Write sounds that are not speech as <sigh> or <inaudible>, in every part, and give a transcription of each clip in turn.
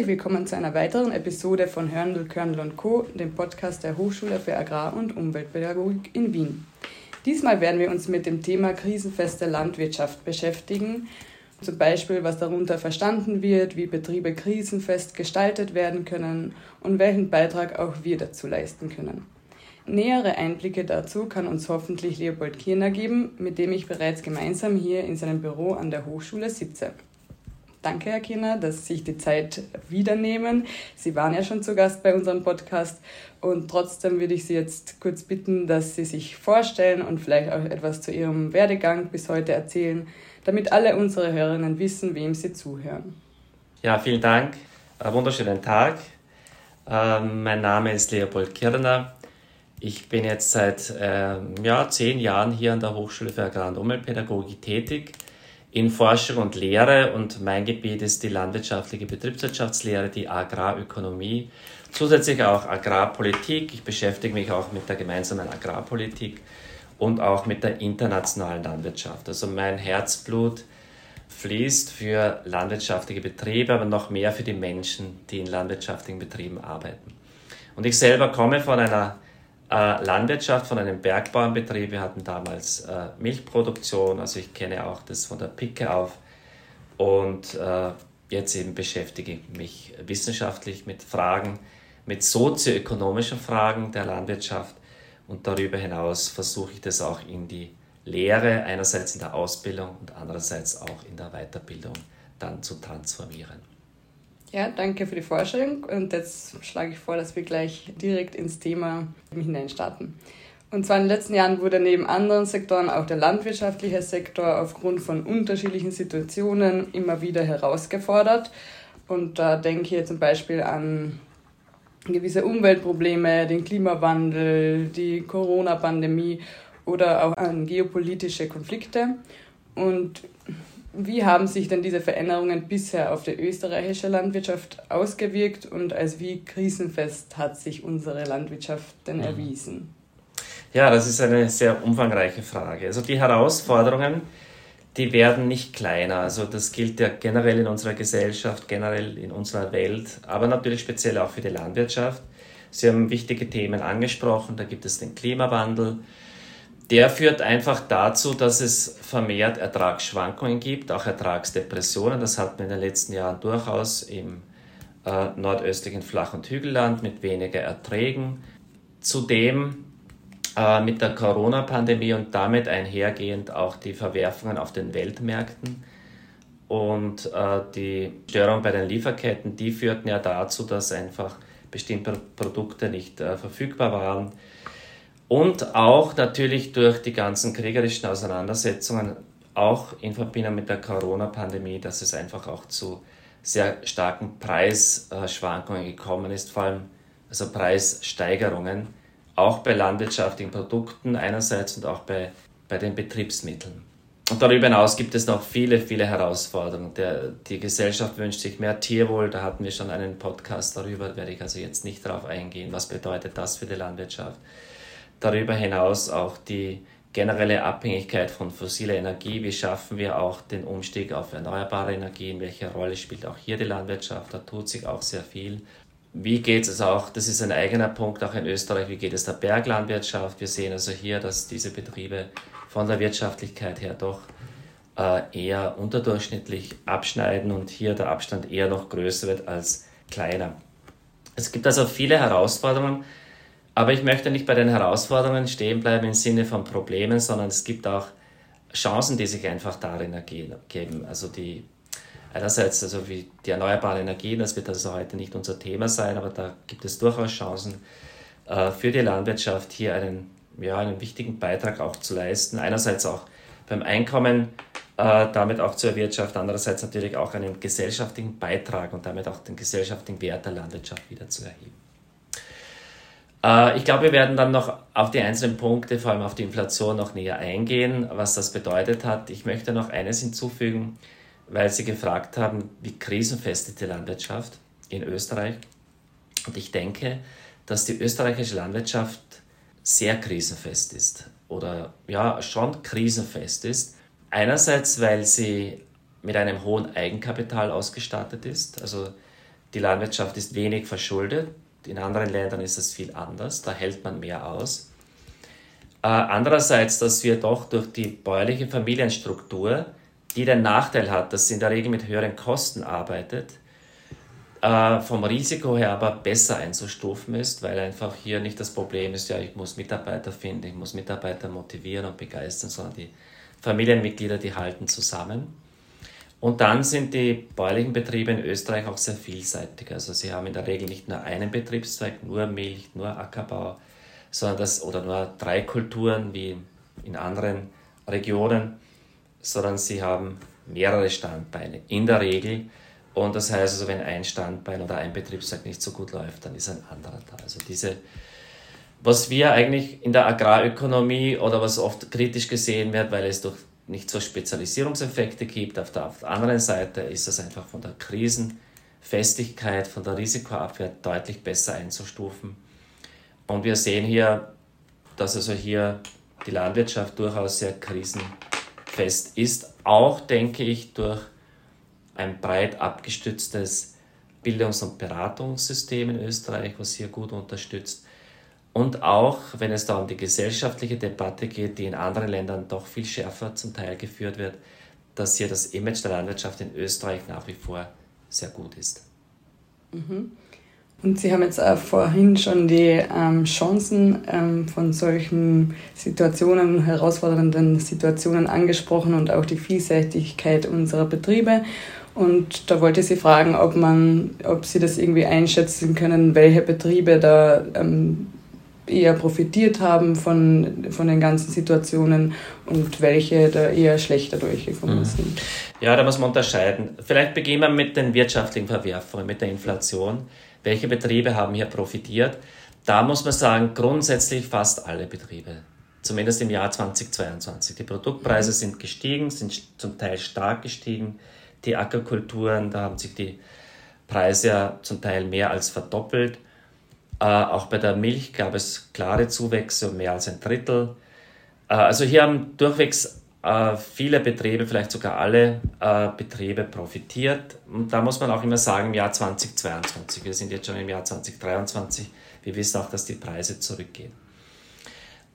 Herzlich willkommen zu einer weiteren Episode von Hörndl, Körndl und Co., dem Podcast der Hochschule für Agrar- und Umweltpädagogik in Wien. Diesmal werden wir uns mit dem Thema krisenfeste Landwirtschaft beschäftigen. Zum Beispiel, was darunter verstanden wird, wie Betriebe krisenfest gestaltet werden können und welchen Beitrag auch wir dazu leisten können. Nähere Einblicke dazu kann uns hoffentlich Leopold Kirner geben, mit dem ich bereits gemeinsam hier in seinem Büro an der Hochschule sitze. Danke, Herr Kirner, dass Sie sich die Zeit wieder nehmen. Sie waren ja schon zu Gast bei unserem Podcast und trotzdem würde ich Sie jetzt kurz bitten, dass Sie sich vorstellen und vielleicht auch etwas zu Ihrem Werdegang bis heute erzählen, damit alle unsere Hörerinnen wissen, wem sie zuhören. Ja, vielen Dank. Einen wunderschönen Tag. Ähm, mein Name ist Leopold Kirner. Ich bin jetzt seit ähm, ja, zehn Jahren hier an der Hochschule für Agrar- und Umweltpädagogik tätig in Forschung und Lehre und mein Gebiet ist die landwirtschaftliche Betriebswirtschaftslehre, die Agrarökonomie, zusätzlich auch Agrarpolitik. Ich beschäftige mich auch mit der gemeinsamen Agrarpolitik und auch mit der internationalen Landwirtschaft. Also mein Herzblut fließt für landwirtschaftliche Betriebe, aber noch mehr für die Menschen, die in landwirtschaftlichen Betrieben arbeiten. Und ich selber komme von einer äh, Landwirtschaft, von einem Bergbauernbetrieb. Wir hatten damals äh, Milchproduktion, also ich kenne auch das von der Picke auf. Und äh, jetzt eben beschäftige ich mich wissenschaftlich mit Fragen, mit sozioökonomischen Fragen der Landwirtschaft. Und darüber hinaus versuche ich das auch in die Lehre, einerseits in der Ausbildung und andererseits auch in der Weiterbildung dann zu transformieren. Ja, danke für die Vorstellung und jetzt schlage ich vor, dass wir gleich direkt ins Thema hineinstarten. Und zwar in den letzten Jahren wurde neben anderen Sektoren auch der landwirtschaftliche Sektor aufgrund von unterschiedlichen Situationen immer wieder herausgefordert. Und da denke ich zum Beispiel an gewisse Umweltprobleme, den Klimawandel, die Corona-Pandemie oder auch an geopolitische Konflikte. Und wie haben sich denn diese Veränderungen bisher auf die österreichische Landwirtschaft ausgewirkt und als wie krisenfest hat sich unsere Landwirtschaft denn mhm. erwiesen? Ja, das ist eine sehr umfangreiche Frage. Also die Herausforderungen, die werden nicht kleiner. Also das gilt ja generell in unserer Gesellschaft, generell in unserer Welt, aber natürlich speziell auch für die Landwirtschaft. Sie haben wichtige Themen angesprochen. Da gibt es den Klimawandel, der führt einfach dazu, dass es vermehrt Ertragsschwankungen gibt, auch Ertragsdepressionen. Das hatten wir in den letzten Jahren durchaus im äh, nordöstlichen Flach- und Hügelland mit weniger Erträgen. Zudem äh, mit der Corona-Pandemie und damit einhergehend auch die Verwerfungen auf den Weltmärkten und äh, die Störung bei den Lieferketten, die führten ja dazu, dass einfach bestimmte Produkte nicht äh, verfügbar waren und auch natürlich durch die ganzen kriegerischen Auseinandersetzungen, auch in Verbindung mit der Corona-Pandemie, dass es einfach auch zu sehr starken Preisschwankungen gekommen ist, vor allem also Preissteigerungen, auch bei landwirtschaftlichen Produkten einerseits und auch bei, bei den Betriebsmitteln. Und darüber hinaus gibt es noch viele, viele Herausforderungen. Der, die Gesellschaft wünscht sich mehr Tierwohl. Da hatten wir schon einen Podcast darüber, werde ich also jetzt nicht darauf eingehen. Was bedeutet das für die Landwirtschaft? Darüber hinaus auch die generelle Abhängigkeit von fossiler Energie. Wie schaffen wir auch den Umstieg auf erneuerbare Energien? Welche Rolle spielt auch hier die Landwirtschaft? Da tut sich auch sehr viel. Wie geht es auch, das ist ein eigener Punkt auch in Österreich, wie geht es der Berglandwirtschaft? Wir sehen also hier, dass diese Betriebe von der Wirtschaftlichkeit her doch äh, eher unterdurchschnittlich abschneiden und hier der Abstand eher noch größer wird als kleiner. Es gibt also viele Herausforderungen, aber ich möchte nicht bei den Herausforderungen stehen bleiben im Sinne von Problemen, sondern es gibt auch Chancen, die sich einfach darin ergeben. Also die einerseits also wie die erneuerbaren Energien, das wird also heute nicht unser Thema sein, aber da gibt es durchaus Chancen äh, für die Landwirtschaft hier einen, ja, einen wichtigen Beitrag auch zu leisten. Einerseits auch beim Einkommen äh, damit auch zu erwirtschaften, andererseits natürlich auch einen gesellschaftlichen Beitrag und damit auch den gesellschaftlichen Wert der Landwirtschaft wieder zu erheben. Äh, ich glaube, wir werden dann noch auf die einzelnen Punkte, vor allem auf die Inflation, noch näher eingehen, was das bedeutet hat. Ich möchte noch eines hinzufügen, weil Sie gefragt haben, wie krisenfest ist die Landwirtschaft in Österreich. Und ich denke, dass die österreichische Landwirtschaft sehr krisenfest ist oder ja, schon krisenfest ist. Einerseits, weil sie mit einem hohen Eigenkapital ausgestattet ist. Also die Landwirtschaft ist wenig verschuldet. In anderen Ländern ist es viel anders, da hält man mehr aus. Äh, andererseits, dass wir doch durch die bäuerliche Familienstruktur, die den Nachteil hat, dass sie in der Regel mit höheren Kosten arbeitet, äh, vom Risiko her aber besser einzustufen ist, weil einfach hier nicht das Problem ist, ja, ich muss Mitarbeiter finden, ich muss Mitarbeiter motivieren und begeistern, sondern die Familienmitglieder, die halten zusammen. Und dann sind die bäuerlichen Betriebe in Österreich auch sehr vielseitig. Also sie haben in der Regel nicht nur einen Betriebszweig, nur Milch, nur Ackerbau, sondern das, oder nur drei Kulturen wie in anderen Regionen, sondern sie haben mehrere Standbeine in der Regel. Und das heißt also, wenn ein Standbein oder ein Betriebszweig nicht so gut läuft, dann ist ein anderer da. Also diese, was wir eigentlich in der Agrarökonomie oder was oft kritisch gesehen wird, weil es durch nicht so Spezialisierungseffekte gibt. Auf der, auf der anderen Seite ist es einfach von der Krisenfestigkeit, von der Risikoabwehr deutlich besser einzustufen. Und wir sehen hier, dass also hier die Landwirtschaft durchaus sehr krisenfest ist. Auch, denke ich, durch ein breit abgestütztes Bildungs- und Beratungssystem in Österreich, was hier gut unterstützt. Und auch, wenn es da um die gesellschaftliche Debatte geht, die in anderen Ländern doch viel schärfer zum Teil geführt wird, dass hier das Image der Landwirtschaft in Österreich nach wie vor sehr gut ist. Mhm. Und Sie haben jetzt auch vorhin schon die ähm, Chancen ähm, von solchen Situationen, herausfordernden Situationen angesprochen und auch die Vielseitigkeit unserer Betriebe. Und da wollte ich Sie fragen, ob man, ob Sie das irgendwie einschätzen können, welche Betriebe da ähm, eher profitiert haben von, von den ganzen Situationen und welche da eher schlechter durchgekommen mhm. sind. Ja, da muss man unterscheiden. Vielleicht beginnen wir mit den wirtschaftlichen Verwerfungen, mit der Inflation. Welche Betriebe haben hier profitiert? Da muss man sagen, grundsätzlich fast alle Betriebe. Zumindest im Jahr 2022. Die Produktpreise mhm. sind gestiegen, sind zum Teil stark gestiegen. Die Ackerkulturen, da haben sich die Preise ja zum Teil mehr als verdoppelt. Äh, auch bei der Milch gab es klare Zuwächse mehr als ein Drittel. Äh, also hier haben durchwegs äh, viele Betriebe, vielleicht sogar alle äh, Betriebe profitiert. Und da muss man auch immer sagen, im Jahr 2022, wir sind jetzt schon im Jahr 2023, wir wissen auch, dass die Preise zurückgehen.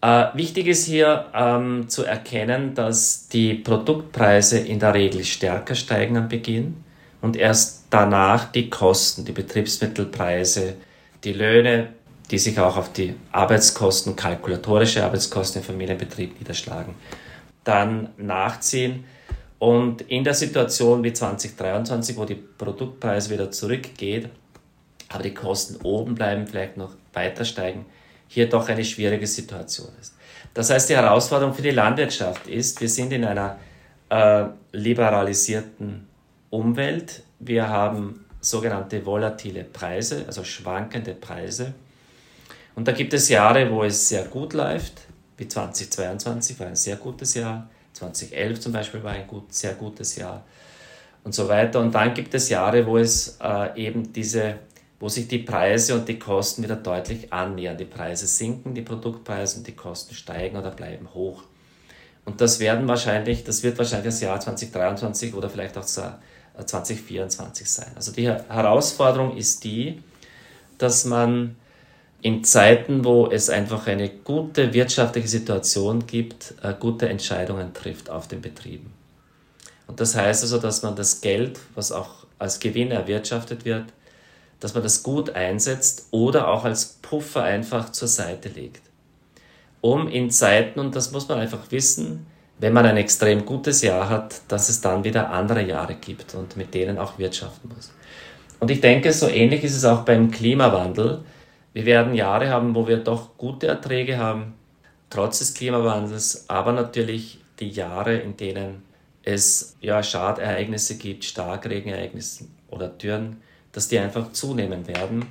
Äh, wichtig ist hier ähm, zu erkennen, dass die Produktpreise in der Regel stärker steigen am Beginn und erst danach die Kosten, die Betriebsmittelpreise, die Löhne, die sich auch auf die Arbeitskosten, kalkulatorische Arbeitskosten im Familienbetrieb niederschlagen, dann nachziehen. Und in der Situation wie 2023, wo die Produktpreise wieder zurückgeht, aber die Kosten oben bleiben, vielleicht noch weiter steigen, hier doch eine schwierige Situation ist. Das heißt, die Herausforderung für die Landwirtschaft ist, wir sind in einer äh, liberalisierten Umwelt. Wir haben sogenannte volatile Preise, also schwankende Preise. Und da gibt es Jahre, wo es sehr gut läuft, wie 2022 war ein sehr gutes Jahr, 2011 zum Beispiel war ein gut, sehr gutes Jahr und so weiter. Und dann gibt es Jahre, wo es äh, eben diese, wo sich die Preise und die Kosten wieder deutlich annähern. Die Preise sinken, die Produktpreise und die Kosten steigen oder bleiben hoch. Und das werden wahrscheinlich, das wird wahrscheinlich das Jahr 2023 oder vielleicht auch 2024 sein. Also die Herausforderung ist die, dass man in Zeiten, wo es einfach eine gute wirtschaftliche Situation gibt, äh, gute Entscheidungen trifft auf den Betrieben. Und das heißt also, dass man das Geld, was auch als Gewinn erwirtschaftet wird, dass man das gut einsetzt oder auch als Puffer einfach zur Seite legt. Um in Zeiten, und das muss man einfach wissen, wenn man ein extrem gutes Jahr hat, dass es dann wieder andere Jahre gibt und mit denen auch wirtschaften muss. Und ich denke, so ähnlich ist es auch beim Klimawandel. Wir werden Jahre haben, wo wir doch gute Erträge haben, trotz des Klimawandels, aber natürlich die Jahre, in denen es ja, Schadereignisse gibt, Starkregenereignisse oder Dürren, dass die einfach zunehmen werden.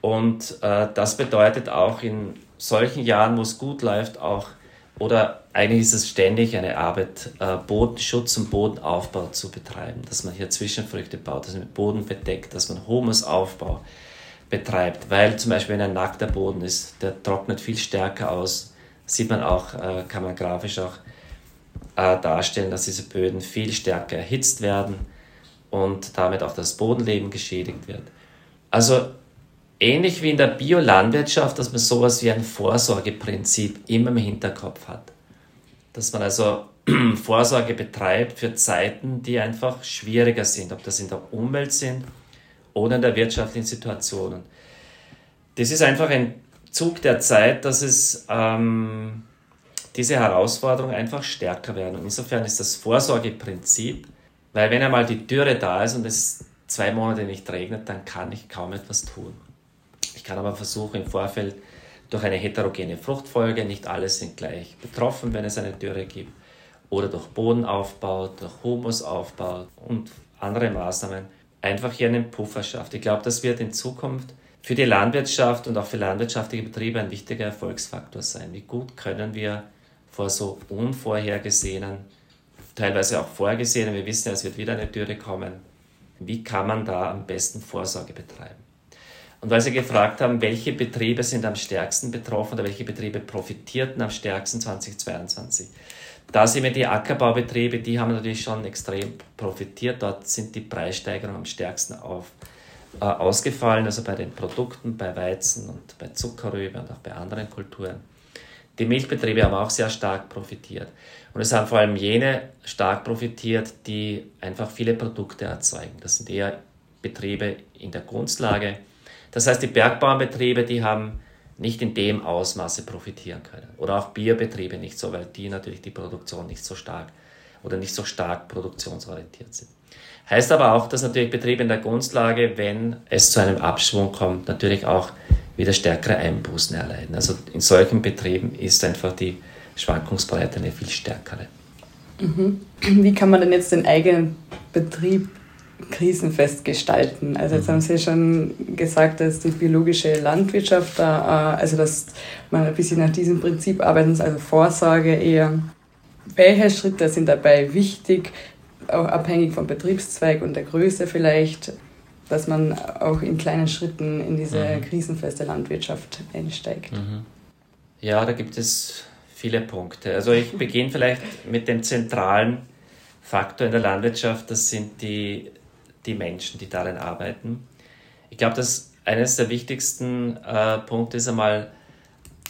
Und äh, das bedeutet auch in solchen Jahren, wo es gut läuft, auch oder eigentlich ist es ständig eine Arbeit, äh, Bodenschutz und Bodenaufbau zu betreiben, dass man hier Zwischenfrüchte baut, dass man Boden bedeckt, dass man Humusaufbau betreibt, weil zum Beispiel wenn ein nackter Boden ist, der trocknet viel stärker aus, sieht man auch, äh, kann man grafisch auch äh, darstellen, dass diese Böden viel stärker erhitzt werden und damit auch das Bodenleben geschädigt wird. Also ähnlich wie in der Biolandwirtschaft, dass man sowas wie ein Vorsorgeprinzip immer im Hinterkopf hat. Dass man also <clears throat> Vorsorge betreibt für Zeiten, die einfach schwieriger sind, ob das in der Umwelt sind oder in der wirtschaftlichen Situation. Das ist einfach ein Zug der Zeit, dass es ähm, diese Herausforderungen einfach stärker werden. Und insofern ist das Vorsorgeprinzip, weil wenn einmal die Dürre da ist und es zwei Monate nicht regnet, dann kann ich kaum etwas tun. Ich kann aber versuchen, im Vorfeld durch eine heterogene Fruchtfolge, nicht alle sind gleich betroffen, wenn es eine Dürre gibt, oder durch Bodenaufbau, durch Humusaufbau und andere Maßnahmen, einfach hier einen Puffer schafft. Ich glaube, das wird in Zukunft für die Landwirtschaft und auch für landwirtschaftliche Betriebe ein wichtiger Erfolgsfaktor sein. Wie gut können wir vor so unvorhergesehenen, teilweise auch vorgesehenen, wir wissen ja, es wird wieder eine Dürre kommen, wie kann man da am besten Vorsorge betreiben? Und weil Sie gefragt haben, welche Betriebe sind am stärksten betroffen oder welche Betriebe profitierten am stärksten 2022, da sind wir die Ackerbaubetriebe, die haben natürlich schon extrem profitiert. Dort sind die Preissteigerungen am stärksten auf, äh, ausgefallen, also bei den Produkten, bei Weizen und bei Zuckerrübe und auch bei anderen Kulturen. Die Milchbetriebe haben auch sehr stark profitiert. Und es haben vor allem jene stark profitiert, die einfach viele Produkte erzeugen. Das sind eher Betriebe in der Grundlage. Das heißt, die Bergbauernbetriebe, die haben nicht in dem Ausmaße profitieren können. Oder auch Bierbetriebe nicht so, weil die natürlich die Produktion nicht so stark oder nicht so stark produktionsorientiert sind. Heißt aber auch, dass natürlich Betriebe in der Grundlage, wenn es zu einem Abschwung kommt, natürlich auch wieder stärkere Einbußen erleiden. Also in solchen Betrieben ist einfach die Schwankungsbreite eine viel stärkere. Mhm. Wie kann man denn jetzt den eigenen Betrieb krisenfest gestalten? Also jetzt haben Sie schon gesagt, dass die biologische Landwirtschaft da, äh, also dass man ein bisschen nach diesem Prinzip arbeitet, also Vorsorge eher. Welche Schritte sind dabei wichtig, auch abhängig vom Betriebszweig und der Größe vielleicht? dass man auch in kleinen Schritten in diese mhm. krisenfeste Landwirtschaft einsteigt. Mhm. Ja, da gibt es viele Punkte. Also ich <laughs> beginne vielleicht mit dem zentralen Faktor in der Landwirtschaft, das sind die, die Menschen, die darin arbeiten. Ich glaube, dass eines der wichtigsten äh, Punkte ist einmal,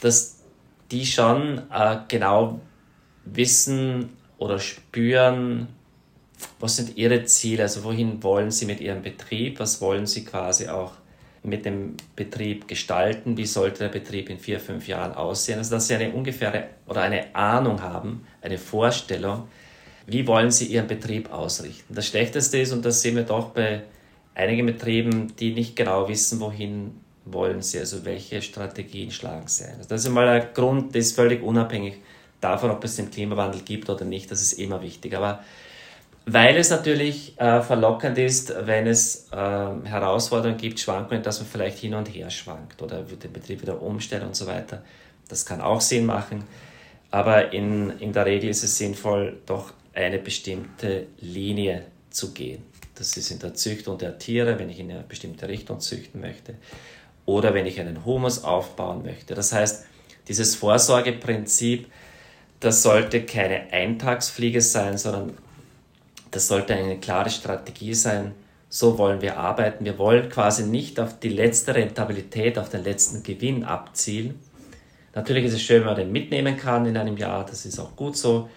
dass die schon äh, genau wissen oder spüren, was sind Ihre Ziele? Also wohin wollen Sie mit Ihrem Betrieb? Was wollen Sie quasi auch mit dem Betrieb gestalten? Wie sollte der Betrieb in vier, fünf Jahren aussehen? Also dass Sie eine ungefähre oder eine Ahnung haben, eine Vorstellung, wie wollen Sie Ihren Betrieb ausrichten? Das Schlechteste ist, und das sehen wir doch bei einigen Betrieben, die nicht genau wissen, wohin wollen sie, also welche Strategien schlagen sie ein. Also das ist mal ein Grund, das ist völlig unabhängig davon, ob es den Klimawandel gibt oder nicht, das ist immer wichtig. Aber weil es natürlich äh, verlockend ist, wenn es äh, Herausforderungen gibt, Schwankungen, dass man vielleicht hin und her schwankt oder den Betrieb wieder umstellen und so weiter. Das kann auch Sinn machen. Aber in, in der Regel ist es sinnvoll, doch eine bestimmte Linie zu gehen. Das ist in der Züchtung der Tiere, wenn ich in eine bestimmte Richtung züchten möchte. Oder wenn ich einen Humus aufbauen möchte. Das heißt, dieses Vorsorgeprinzip, das sollte keine Eintagsfliege sein, sondern das sollte eine klare Strategie sein. So wollen wir arbeiten. Wir wollen quasi nicht auf die letzte Rentabilität, auf den letzten Gewinn abzielen. Natürlich ist es schön, wenn man den mitnehmen kann in einem Jahr, das ist auch gut so.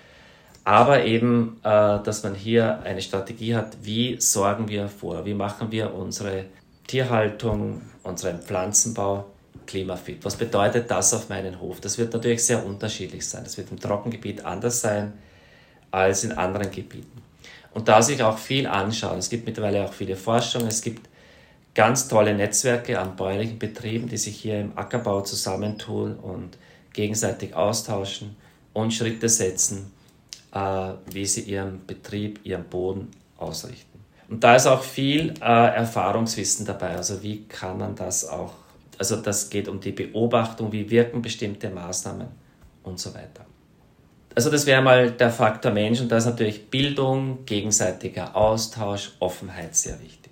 Aber eben, äh, dass man hier eine Strategie hat, wie sorgen wir vor, wie machen wir unsere Tierhaltung, unseren Pflanzenbau klimafit. Was bedeutet das auf meinen Hof? Das wird natürlich sehr unterschiedlich sein. Das wird im Trockengebiet anders sein als in anderen Gebieten und da sich auch viel anschauen. Es gibt mittlerweile auch viele Forschungen, es gibt ganz tolle Netzwerke an bäuerlichen Betrieben, die sich hier im Ackerbau zusammentun und gegenseitig austauschen und Schritte setzen, äh, wie sie ihren Betrieb, ihren Boden ausrichten. Und da ist auch viel äh, Erfahrungswissen dabei. Also wie kann man das auch, also das geht um die Beobachtung, wie wirken bestimmte Maßnahmen und so weiter. Also das wäre mal der Faktor Mensch und da ist natürlich Bildung, gegenseitiger Austausch, Offenheit sehr wichtig.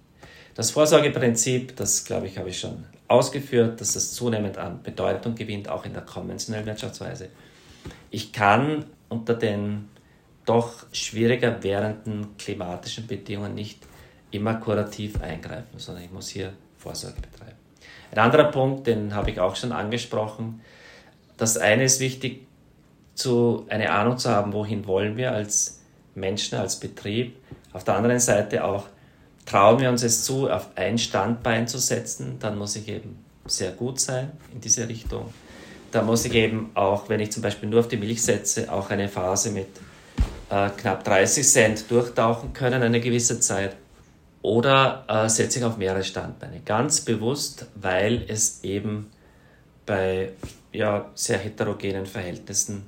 Das Vorsorgeprinzip, das glaube ich, habe ich schon ausgeführt, dass das zunehmend an Bedeutung gewinnt, auch in der konventionellen Wirtschaftsweise. Ich kann unter den doch schwieriger werdenden klimatischen Bedingungen nicht immer kurativ eingreifen, sondern ich muss hier Vorsorge betreiben. Ein anderer Punkt, den habe ich auch schon angesprochen. Das eine ist wichtig, zu, eine Ahnung zu haben, wohin wollen wir als Menschen, als Betrieb. Auf der anderen Seite auch, trauen wir uns es zu, auf ein Standbein zu setzen, dann muss ich eben sehr gut sein in diese Richtung. Da muss ich eben auch, wenn ich zum Beispiel nur auf die Milch setze, auch eine Phase mit äh, knapp 30 Cent durchtauchen können, eine gewisse Zeit. Oder äh, setze ich auf mehrere Standbeine. Ganz bewusst, weil es eben bei ja, sehr heterogenen Verhältnissen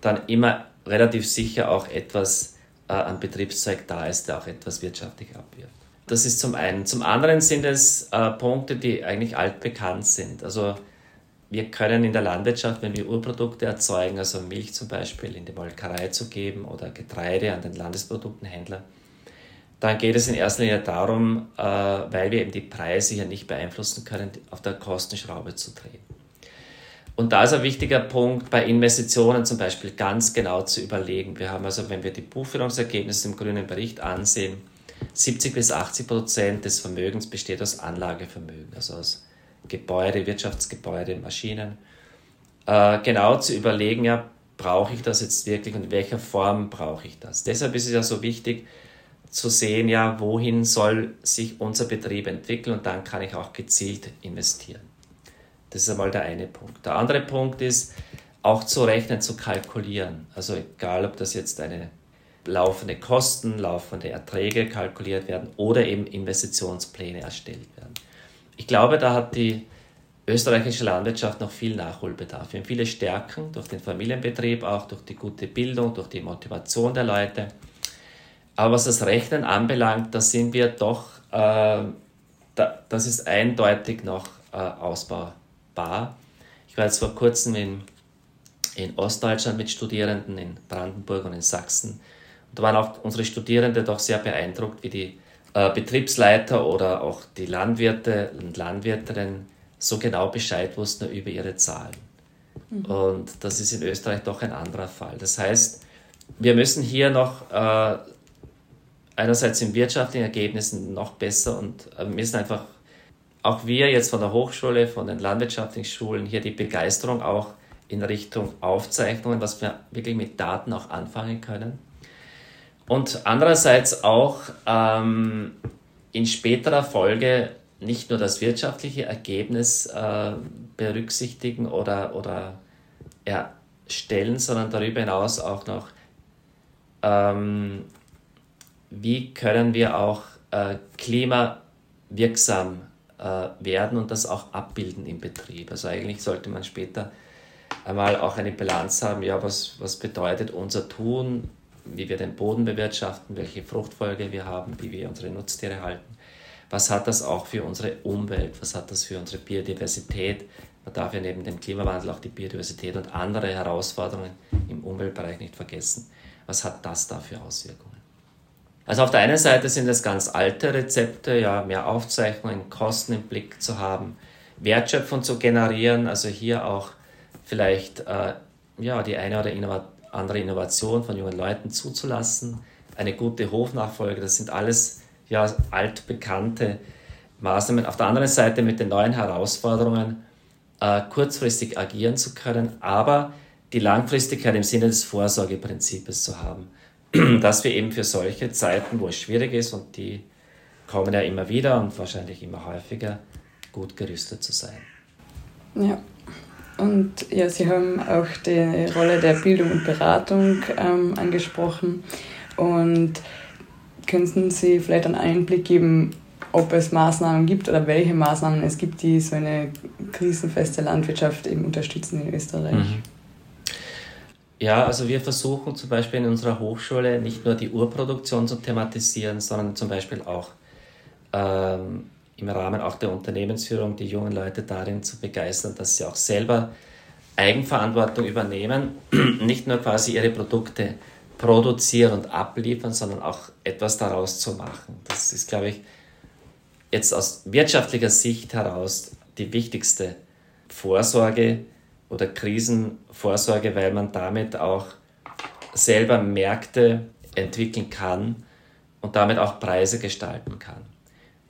dann immer relativ sicher auch etwas äh, an Betriebszeug da ist, der auch etwas wirtschaftlich abwirft. Das ist zum einen. Zum anderen sind es äh, Punkte, die eigentlich altbekannt sind. Also wir können in der Landwirtschaft, wenn wir Urprodukte erzeugen, also Milch zum Beispiel in die Molkerei zu geben oder Getreide an den Landesproduktenhändler, dann geht es in erster Linie darum, äh, weil wir eben die Preise hier nicht beeinflussen können, auf der Kostenschraube zu drehen. Und da ist ein wichtiger Punkt, bei Investitionen zum Beispiel ganz genau zu überlegen. Wir haben also, wenn wir die Buchführungsergebnisse im grünen Bericht ansehen, 70 bis 80 Prozent des Vermögens besteht aus Anlagevermögen, also aus Gebäude, Wirtschaftsgebäude, Maschinen. Äh, genau zu überlegen, ja, brauche ich das jetzt wirklich und in welcher Form brauche ich das? Deshalb ist es ja so wichtig zu sehen, ja, wohin soll sich unser Betrieb entwickeln und dann kann ich auch gezielt investieren. Das ist einmal der eine Punkt. Der andere Punkt ist, auch zu rechnen, zu kalkulieren. Also egal, ob das jetzt eine laufende Kosten, laufende Erträge kalkuliert werden oder eben Investitionspläne erstellt werden. Ich glaube, da hat die österreichische Landwirtschaft noch viel Nachholbedarf. Wir haben viele Stärken durch den Familienbetrieb, auch durch die gute Bildung, durch die Motivation der Leute. Aber was das Rechnen anbelangt, da sind wir doch, äh, da, das ist eindeutig noch äh, ausbaubar. Ich war jetzt vor kurzem in, in Ostdeutschland mit Studierenden in Brandenburg und in Sachsen da waren auch unsere Studierenden doch sehr beeindruckt, wie die äh, Betriebsleiter oder auch die Landwirte und Landwirtinnen so genau Bescheid wussten über ihre Zahlen. Mhm. Und das ist in Österreich doch ein anderer Fall. Das heißt, wir müssen hier noch äh, einerseits in wirtschaftlichen Ergebnissen noch besser und äh, müssen einfach auch wir jetzt von der Hochschule, von den landwirtschaftlichen Schulen hier die Begeisterung auch in Richtung Aufzeichnungen, was wir wirklich mit Daten auch anfangen können und andererseits auch ähm, in späterer Folge nicht nur das wirtschaftliche Ergebnis äh, berücksichtigen oder, oder erstellen, sondern darüber hinaus auch noch, ähm, wie können wir auch äh, klimawirksam äh, werden und das auch abbilden im Betrieb. Also eigentlich sollte man später einmal auch eine Bilanz haben, ja, was, was bedeutet unser Tun wie wir den Boden bewirtschaften, welche Fruchtfolge wir haben, wie wir unsere Nutztiere halten. Was hat das auch für unsere Umwelt? Was hat das für unsere Biodiversität? Man darf ja neben dem Klimawandel auch die Biodiversität und andere Herausforderungen im Umweltbereich nicht vergessen. Was hat das da für Auswirkungen? Also auf der einen Seite sind es ganz alte Rezepte, ja, mehr Aufzeichnungen, Kosten im Blick zu haben, Wertschöpfung zu generieren, also hier auch vielleicht äh, ja, die eine oder andere Innovation von jungen Leuten zuzulassen, eine gute Hofnachfolge, das sind alles ja altbekannte Maßnahmen. Auf der anderen Seite mit den neuen Herausforderungen äh, kurzfristig agieren zu können, aber die Langfristigkeit im Sinne des Vorsorgeprinzips zu haben, <clears throat> dass wir eben für solche Zeiten, wo es schwierig ist und die kommen ja immer wieder und wahrscheinlich immer häufiger, gut gerüstet zu sein. Ja, und ja, Sie haben auch die Rolle der Bildung und Beratung ähm, angesprochen. Und könnten Sie vielleicht einen Einblick geben, ob es Maßnahmen gibt oder welche Maßnahmen es gibt, die so eine krisenfeste Landwirtschaft eben unterstützen in Österreich? Mhm. Ja, also wir versuchen zum Beispiel in unserer Hochschule nicht nur die Urproduktion zu thematisieren, sondern zum Beispiel auch ähm, im Rahmen auch der Unternehmensführung die jungen Leute darin zu begeistern, dass sie auch selber Eigenverantwortung übernehmen, <clears throat> nicht nur quasi ihre Produkte produzieren und abliefern, sondern auch etwas daraus zu machen. Das ist, glaube ich, jetzt aus wirtschaftlicher Sicht heraus die wichtigste Vorsorge oder Krisenvorsorge, weil man damit auch selber Märkte entwickeln kann, und damit auch Preise gestalten kann.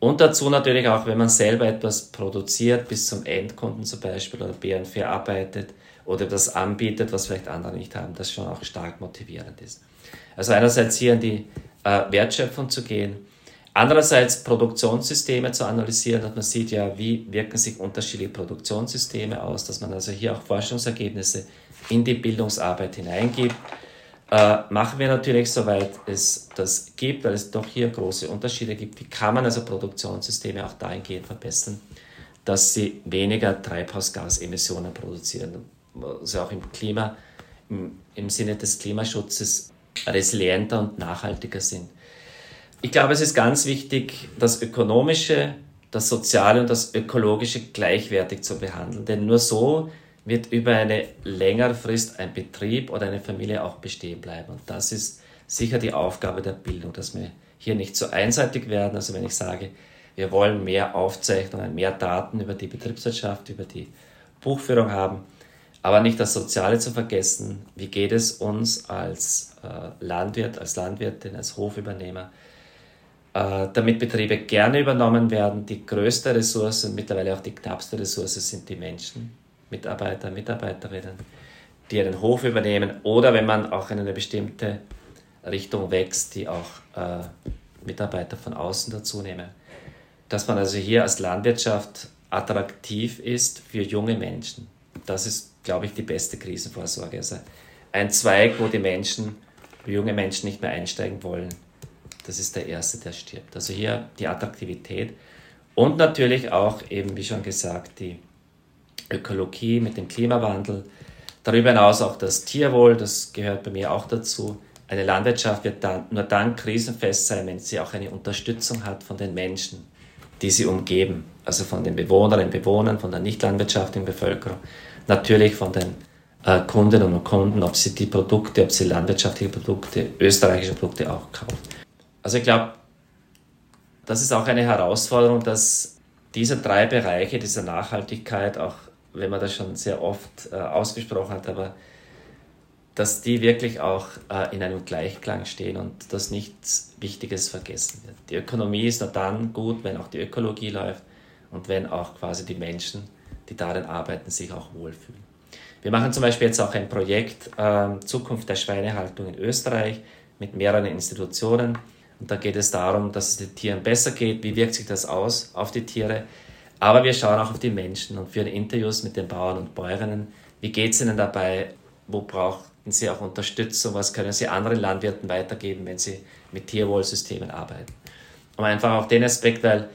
Und dazu natürlich auch, wenn man selber etwas produziert, bis zum Endkunden zum Beispiel oder Bären verarbeitet oder das anbietet, was vielleicht andere nicht haben, das schon auch stark motivierend ist. Also einerseits hier in die äh, Wertschöpfung zu gehen, andererseits Produktionssysteme zu analysieren, dass man sieht ja, wie wirken sich unterschiedliche Produktionssysteme aus, dass man also hier auch Forschungsergebnisse in die Bildungsarbeit hineingibt äh, machen wir natürlich, soweit es das gibt, weil es doch hier große Unterschiede gibt. Wie kann man also Produktionssysteme auch dahingehend verbessern, dass sie weniger Treibhausgasemissionen produzieren, also auch im Klima, im, im Sinne des Klimaschutzes resilienter und nachhaltiger sind. Ich glaube, es ist ganz wichtig, das Ökonomische, das Soziale und das Ökologische gleichwertig zu behandeln, denn nur so wird über eine längere Frist ein Betrieb oder eine Familie auch bestehen bleiben. Und das ist sicher die Aufgabe der Bildung, dass wir hier nicht so einseitig werden. Also wenn ich sage, wir wollen mehr Aufzeichnungen, mehr Daten über die Betriebswirtschaft, über die Buchführung haben, aber nicht das Soziale zu vergessen. Wie geht es uns als äh, Landwirt, als Landwirtin, als Hofübernehmer, äh, damit Betriebe gerne übernommen werden. Die größte Ressource und mittlerweile auch die knappste Ressource sind die Menschen. Mitarbeiter, Mitarbeiterinnen, die einen Hof übernehmen oder wenn man auch in eine bestimmte Richtung wächst, die auch äh, Mitarbeiter von außen dazu nehmen. Dass man also hier als Landwirtschaft attraktiv ist für junge Menschen. Das ist, glaube ich, die beste Krisenvorsorge. Also ein Zweig, wo die Menschen, wo junge Menschen nicht mehr einsteigen wollen, das ist der erste, der stirbt. Also hier die Attraktivität und natürlich auch eben, wie schon gesagt, die Ökologie, mit dem Klimawandel. Darüber hinaus auch das Tierwohl, das gehört bei mir auch dazu. Eine Landwirtschaft wird dann, nur dann krisenfest sein, wenn sie auch eine Unterstützung hat von den Menschen, die sie umgeben. Also von den Bewohnerinnen und Bewohnern, von der nicht landwirtschaftlichen Bevölkerung, natürlich von den äh, Kundinnen und Kunden, ob sie die Produkte, ob sie landwirtschaftliche Produkte, österreichische Produkte auch kaufen. Also ich glaube, das ist auch eine Herausforderung, dass diese drei Bereiche dieser Nachhaltigkeit auch wenn man das schon sehr oft äh, ausgesprochen hat, aber dass die wirklich auch äh, in einem Gleichklang stehen und dass nichts Wichtiges vergessen wird. Die Ökonomie ist nur dann gut, wenn auch die Ökologie läuft und wenn auch quasi die Menschen, die darin arbeiten, sich auch wohlfühlen. Wir machen zum Beispiel jetzt auch ein Projekt äh, Zukunft der Schweinehaltung in Österreich mit mehreren Institutionen. Und da geht es darum, dass es den Tieren besser geht. Wie wirkt sich das aus auf die Tiere? Aber wir schauen auch auf die Menschen und führen Interviews mit den Bauern und Bäuerinnen. Wie geht es ihnen dabei? Wo brauchen sie auch Unterstützung? Was können sie anderen Landwirten weitergeben, wenn sie mit Tierwohlsystemen arbeiten? Um einfach auch den Aspekt, weil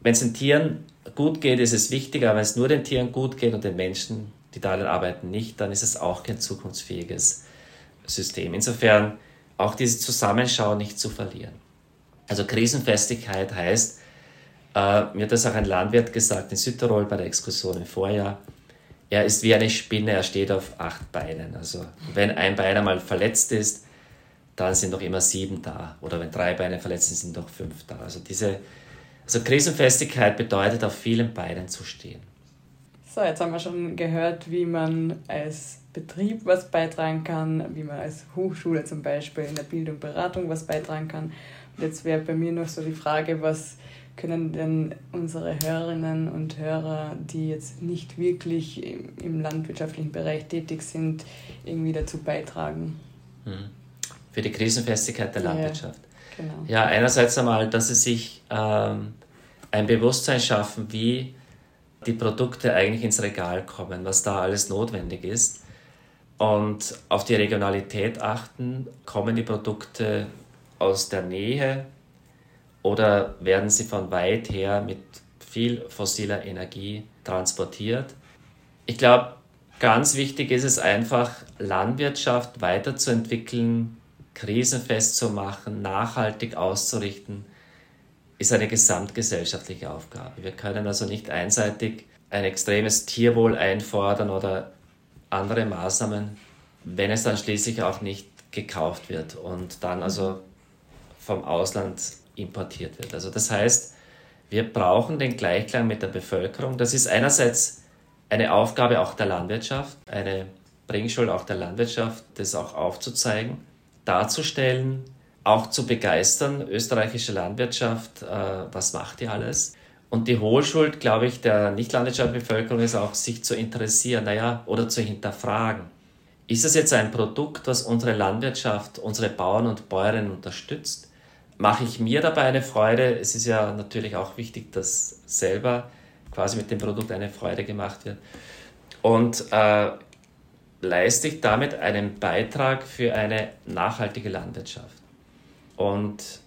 wenn es den Tieren gut geht, ist es wichtig, aber wenn es nur den Tieren gut geht und den Menschen, die darin arbeiten, nicht, dann ist es auch kein zukunftsfähiges System. Insofern auch diese Zusammenschau nicht zu verlieren. Also Krisenfestigkeit heißt, äh, mir hat das auch ein Landwirt gesagt in Südtirol bei der Exkursion im Vorjahr. Er ist wie eine Spinne, er steht auf acht Beinen. Also wenn ein Bein einmal verletzt ist, dann sind noch immer sieben da. Oder wenn drei Beine verletzt sind, sind noch fünf da. Also diese also Krisenfestigkeit bedeutet, auf vielen Beinen zu stehen. So, jetzt haben wir schon gehört, wie man als Betrieb was beitragen kann, wie man als Hochschule zum Beispiel in der Bildung, Beratung was beitragen kann. Und jetzt wäre bei mir noch so die Frage, was können denn unsere Hörerinnen und Hörer, die jetzt nicht wirklich im landwirtschaftlichen Bereich tätig sind, irgendwie dazu beitragen? Mhm. Für die Krisenfestigkeit der Landwirtschaft. Ja, genau. ja einerseits einmal, dass sie sich ähm, ein Bewusstsein schaffen, wie die Produkte eigentlich ins Regal kommen, was da alles notwendig ist. Und auf die Regionalität achten, kommen die Produkte aus der Nähe oder werden sie von weit her mit viel fossiler Energie transportiert? Ich glaube, ganz wichtig ist es einfach, Landwirtschaft weiterzuentwickeln, krisenfest zu machen, nachhaltig auszurichten, ist eine gesamtgesellschaftliche Aufgabe. Wir können also nicht einseitig ein extremes Tierwohl einfordern oder andere Maßnahmen, wenn es dann schließlich auch nicht gekauft wird und dann also vom Ausland importiert wird. Also das heißt, wir brauchen den Gleichklang mit der Bevölkerung. Das ist einerseits eine Aufgabe auch der Landwirtschaft, eine Bringschuld auch der Landwirtschaft, das auch aufzuzeigen, darzustellen, auch zu begeistern, österreichische Landwirtschaft, äh, was macht die alles? Und die Hohlschuld, glaube ich, der nicht-landwirtschaftlichen Bevölkerung ist auch, sich zu interessieren, naja, oder zu hinterfragen. Ist es jetzt ein Produkt, was unsere Landwirtschaft, unsere Bauern und Bäuerinnen unterstützt? Mache ich mir dabei eine Freude? Es ist ja natürlich auch wichtig, dass selber quasi mit dem Produkt eine Freude gemacht wird. Und äh, leiste ich damit einen Beitrag für eine nachhaltige Landwirtschaft. Und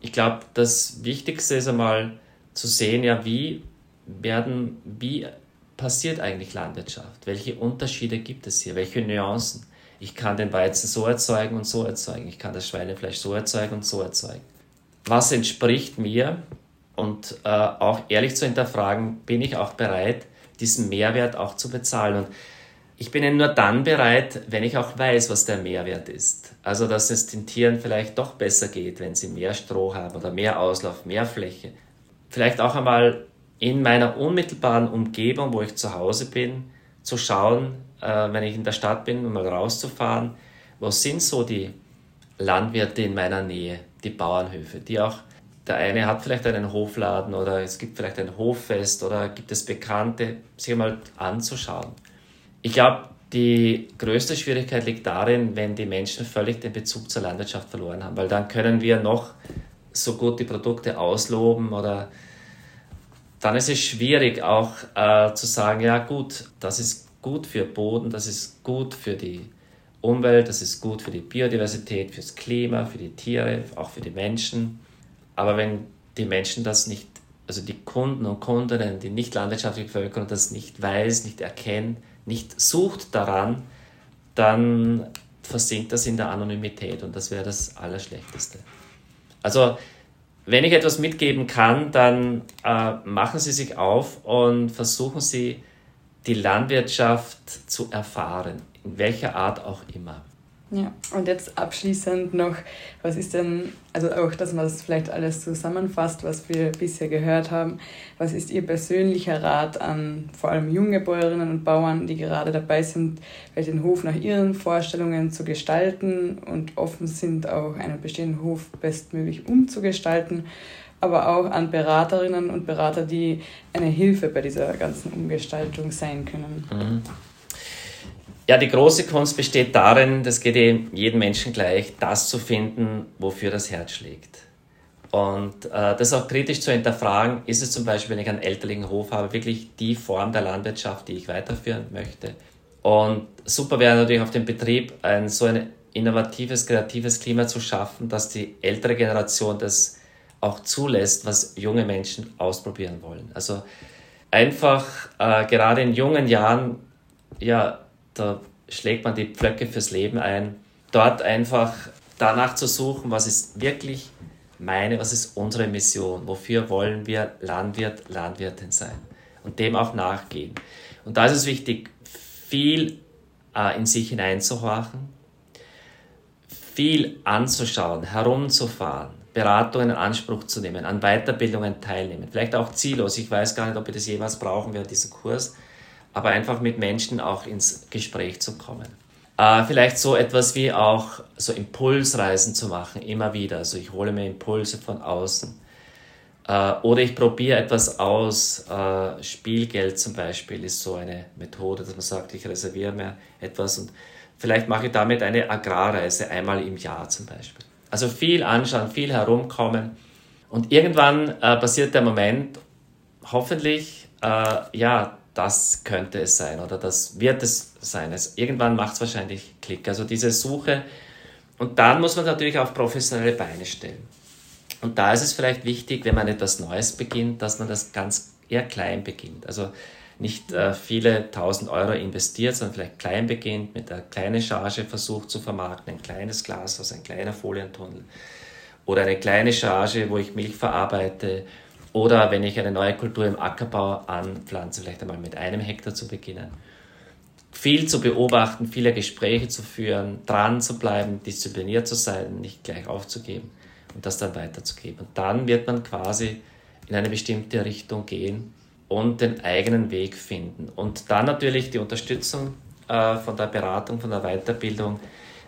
ich glaube, das Wichtigste ist einmal zu sehen, ja, wie werden, wie passiert eigentlich Landwirtschaft? Welche Unterschiede gibt es hier? Welche Nuancen? Ich kann den Weizen so erzeugen und so erzeugen. Ich kann das Schweinefleisch so erzeugen und so erzeugen. Was entspricht mir? Und äh, auch ehrlich zu hinterfragen, bin ich auch bereit, diesen Mehrwert auch zu bezahlen? Und ich bin nur dann bereit, wenn ich auch weiß, was der Mehrwert ist. Also, dass es den Tieren vielleicht doch besser geht, wenn sie mehr Stroh haben oder mehr Auslauf, mehr Fläche. Vielleicht auch einmal in meiner unmittelbaren Umgebung, wo ich zu Hause bin, zu schauen, äh, wenn ich in der Stadt bin, mal rauszufahren, wo sind so die Landwirte in meiner Nähe, die Bauernhöfe, die auch, der eine hat vielleicht einen Hofladen oder es gibt vielleicht ein Hoffest oder gibt es Bekannte, sich mal anzuschauen. Ich glaube, die größte Schwierigkeit liegt darin, wenn die Menschen völlig den Bezug zur Landwirtschaft verloren haben, weil dann können wir noch so gut die Produkte ausloben oder dann ist es schwierig auch äh, zu sagen, ja gut, das ist gut für Boden, das ist gut für die Umwelt, das ist gut für die Biodiversität, fürs Klima, für die Tiere, auch für die Menschen. Aber wenn die Menschen das nicht, also die Kunden und Kundinnen, die nicht landwirtschaftliche Bevölkerung das nicht weiß, nicht erkennt, nicht sucht daran, dann versinkt das in der Anonymität und das wäre das Allerschlechteste. Also, wenn ich etwas mitgeben kann, dann äh, machen Sie sich auf und versuchen Sie, die Landwirtschaft zu erfahren, in welcher Art auch immer. Ja, und jetzt abschließend noch, was ist denn, also auch, dass man das vielleicht alles zusammenfasst, was wir bisher gehört haben, was ist Ihr persönlicher Rat an vor allem junge Bäuerinnen und Bauern, die gerade dabei sind, den Hof nach ihren Vorstellungen zu gestalten und offen sind, auch einen bestehenden Hof bestmöglich umzugestalten, aber auch an Beraterinnen und Berater, die eine Hilfe bei dieser ganzen Umgestaltung sein können? Mhm. Ja, die große Kunst besteht darin, das geht jedem Menschen gleich, das zu finden, wofür das Herz schlägt. Und äh, das auch kritisch zu hinterfragen, ist es zum Beispiel, wenn ich einen elterlichen Hof habe, wirklich die Form der Landwirtschaft, die ich weiterführen möchte. Und super wäre natürlich auf dem Betrieb ein so ein innovatives, kreatives Klima zu schaffen, dass die ältere Generation das auch zulässt, was junge Menschen ausprobieren wollen. Also einfach äh, gerade in jungen Jahren ja da schlägt man die Pflöcke fürs Leben ein. Dort einfach danach zu suchen, was ist wirklich meine, was ist unsere Mission, wofür wollen wir Landwirt, Landwirtin sein und dem auch nachgehen. Und da ist es wichtig, viel äh, in sich hineinzuhorchen, viel anzuschauen, herumzufahren, Beratungen in Anspruch zu nehmen, an Weiterbildungen teilnehmen, vielleicht auch ziellos. Ich weiß gar nicht, ob wir das jemals brauchen während diesem Kurs, aber einfach mit Menschen auch ins Gespräch zu kommen. Äh, vielleicht so etwas wie auch so Impulsreisen zu machen, immer wieder. Also ich hole mir Impulse von außen. Äh, oder ich probiere etwas aus. Äh, Spielgeld zum Beispiel ist so eine Methode, dass man sagt, ich reserviere mir etwas und vielleicht mache ich damit eine Agrarreise einmal im Jahr zum Beispiel. Also viel anschauen, viel herumkommen. Und irgendwann äh, passiert der Moment, hoffentlich, äh, ja, das könnte es sein oder das wird es sein. Es, irgendwann macht es wahrscheinlich Klick. Also diese Suche. Und dann muss man natürlich auf professionelle Beine stellen. Und da ist es vielleicht wichtig, wenn man etwas Neues beginnt, dass man das ganz eher klein beginnt. Also nicht äh, viele tausend Euro investiert, sondern vielleicht klein beginnt, mit einer kleinen Charge versucht zu vermarkten, ein kleines Glas, also ein kleiner Folientunnel. Oder eine kleine Charge, wo ich Milch verarbeite oder wenn ich eine neue Kultur im Ackerbau anpflanze, vielleicht einmal mit einem Hektar zu beginnen. Viel zu beobachten, viele Gespräche zu führen, dran zu bleiben, diszipliniert zu sein, nicht gleich aufzugeben und das dann weiterzugeben. Und dann wird man quasi in eine bestimmte Richtung gehen und den eigenen Weg finden. Und dann natürlich die Unterstützung äh, von der Beratung, von der Weiterbildung,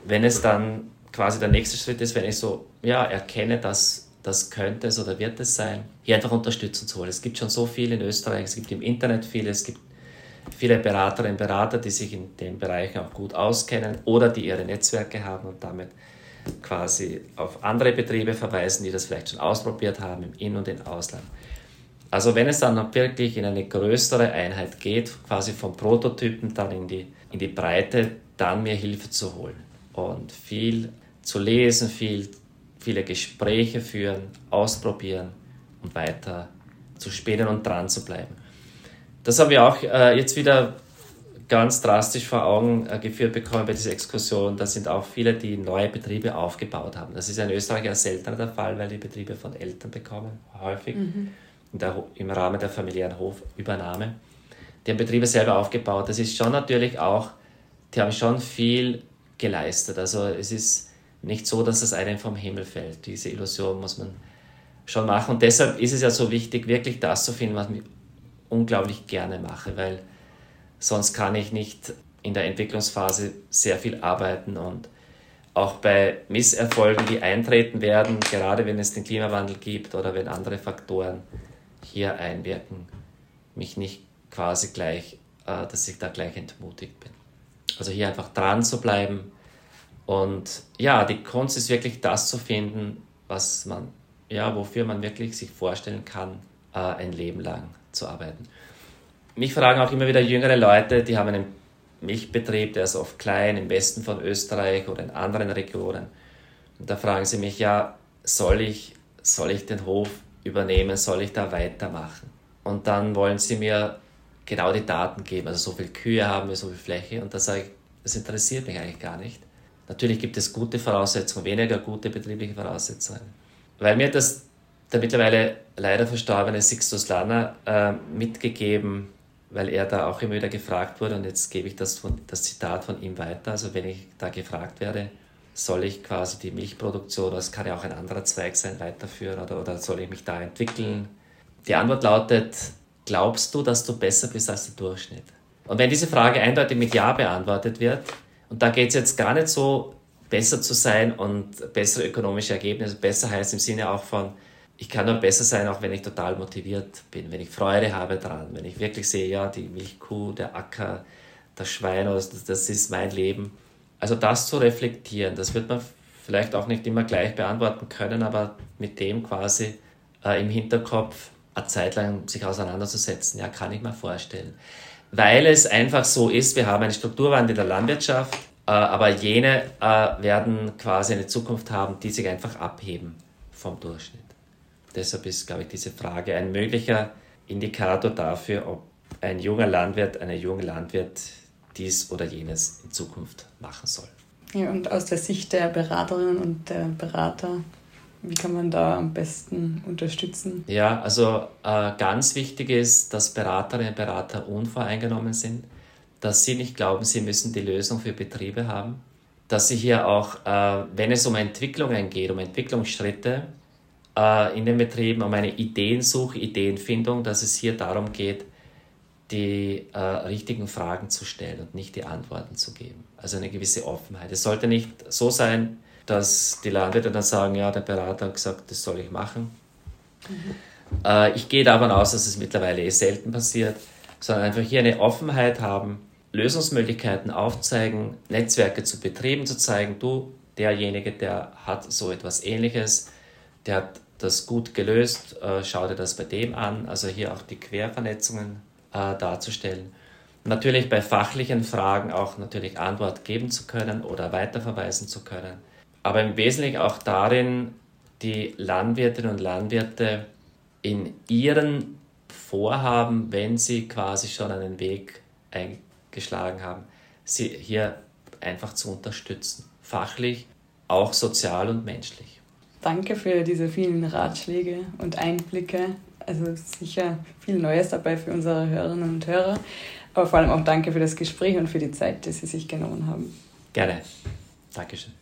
wenn es dann quasi der nächste Schritt ist, wenn ich so ja, erkenne, dass das könnte es oder wird es sein, hier einfach Unterstützung zu holen. Es gibt schon so viel in Österreich, es gibt im Internet viele, es gibt viele Beraterinnen und Berater, die sich in den Bereichen auch gut auskennen oder die ihre Netzwerke haben und damit quasi auf andere Betriebe verweisen, die das vielleicht schon ausprobiert haben im In- und im Ausland. Also wenn es dann wirklich in eine größere Einheit geht, quasi vom Prototypen dann in die, in die Breite, dann mir Hilfe zu holen und viel zu lesen, viel, viele Gespräche führen, ausprobieren und weiter zu spielen und dran zu bleiben. Das haben wir auch äh, jetzt wieder ganz drastisch vor Augen äh, geführt bekommen bei dieser Exkursion. Da sind auch viele, die neue Betriebe aufgebaut haben. Das ist in Österreich ja seltener der Fall, weil die Betriebe von Eltern bekommen, häufig, mhm. Der, im Rahmen der familiären Hofübernahme. Die haben Betriebe selber aufgebaut. Das ist schon natürlich auch, die haben schon viel geleistet. Also es ist nicht so, dass das einem vom Himmel fällt. Diese Illusion muss man schon machen. Und deshalb ist es ja so wichtig, wirklich das zu finden, was mich unglaublich gerne mache, weil sonst kann ich nicht in der Entwicklungsphase sehr viel arbeiten und auch bei Misserfolgen, die eintreten werden, gerade wenn es den Klimawandel gibt oder wenn andere Faktoren hier einwirken, mich nicht quasi gleich, äh, dass ich da gleich entmutigt bin. Also hier einfach dran zu bleiben und ja, die Kunst ist wirklich das zu finden, was man, ja, wofür man wirklich sich vorstellen kann, äh, ein Leben lang zu arbeiten. Mich fragen auch immer wieder jüngere Leute, die haben einen Milchbetrieb, der ist oft klein, im Westen von Österreich oder in anderen Regionen. Und da fragen sie mich, ja, soll ich, soll ich den Hof übernehmen, soll ich da weitermachen? Und dann wollen sie mir genau die Daten geben, also so viel Kühe haben wir, so viel Fläche. Und da sage ich, das interessiert mich eigentlich gar nicht. Natürlich gibt es gute Voraussetzungen, weniger gute betriebliche Voraussetzungen. Weil mir das der mittlerweile leider verstorbene Sixtus Lanner äh, mitgegeben, weil er da auch immer wieder gefragt wurde und jetzt gebe ich das, von, das Zitat von ihm weiter. Also wenn ich da gefragt werde, soll ich quasi die Milchproduktion, das kann ja auch ein anderer Zweig sein, weiterführen oder, oder soll ich mich da entwickeln? Die Antwort lautet, glaubst du, dass du besser bist als der Durchschnitt? Und wenn diese Frage eindeutig mit Ja beantwortet wird, und da geht es jetzt gar nicht so, besser zu sein und bessere ökonomische Ergebnisse, besser heißt im Sinne auch von, ich kann nur besser sein, auch wenn ich total motiviert bin, wenn ich Freude habe dran, wenn ich wirklich sehe, ja, die Milchkuh, der Acker, das Schwein, das, das ist mein Leben. Also das zu reflektieren, das wird man vielleicht auch nicht immer gleich beantworten können, aber mit dem quasi äh, im Hinterkopf eine Zeit lang sich auseinanderzusetzen, ja, kann ich mir vorstellen. Weil es einfach so ist, wir haben einen Strukturwandel der Landwirtschaft, äh, aber jene äh, werden quasi eine Zukunft haben, die sich einfach abheben vom Durchschnitt. Deshalb ist, glaube ich, diese Frage ein möglicher Indikator dafür, ob ein junger Landwirt, eine junge Landwirt dies oder jenes in Zukunft machen soll. Ja, und aus der Sicht der Beraterinnen und der Berater, wie kann man da am besten unterstützen? Ja, also äh, ganz wichtig ist, dass Beraterinnen und Berater unvoreingenommen sind, dass sie nicht glauben, sie müssen die Lösung für Betriebe haben, dass sie hier auch, äh, wenn es um Entwicklungen geht, um Entwicklungsschritte, äh, in den Betrieben um eine Ideensuche, Ideenfindung, dass es hier darum geht, die äh, richtigen Fragen zu stellen und nicht die Antworten zu geben. Also eine gewisse Offenheit. Es sollte nicht so sein, dass die Landwirte dann sagen, ja, der Berater hat gesagt, das soll ich machen. Mhm. Äh, ich gehe davon aus, dass es mittlerweile eh selten passiert, sondern einfach hier eine Offenheit haben, Lösungsmöglichkeiten aufzeigen, Netzwerke zu Betrieben zu zeigen, du, derjenige, der hat so etwas ähnliches, der hat das gut gelöst, äh, schau dir das bei dem an, also hier auch die Quervernetzungen äh, darzustellen. Natürlich bei fachlichen Fragen auch natürlich Antwort geben zu können oder weiterverweisen zu können. Aber im Wesentlichen auch darin, die Landwirtinnen und Landwirte in ihren Vorhaben, wenn sie quasi schon einen Weg eingeschlagen haben, sie hier einfach zu unterstützen. Fachlich, auch sozial und menschlich. Danke für diese vielen Ratschläge und Einblicke. Also sicher viel Neues dabei für unsere Hörerinnen und Hörer. Aber vor allem auch danke für das Gespräch und für die Zeit, die Sie sich genommen haben. Gerne. Dankeschön.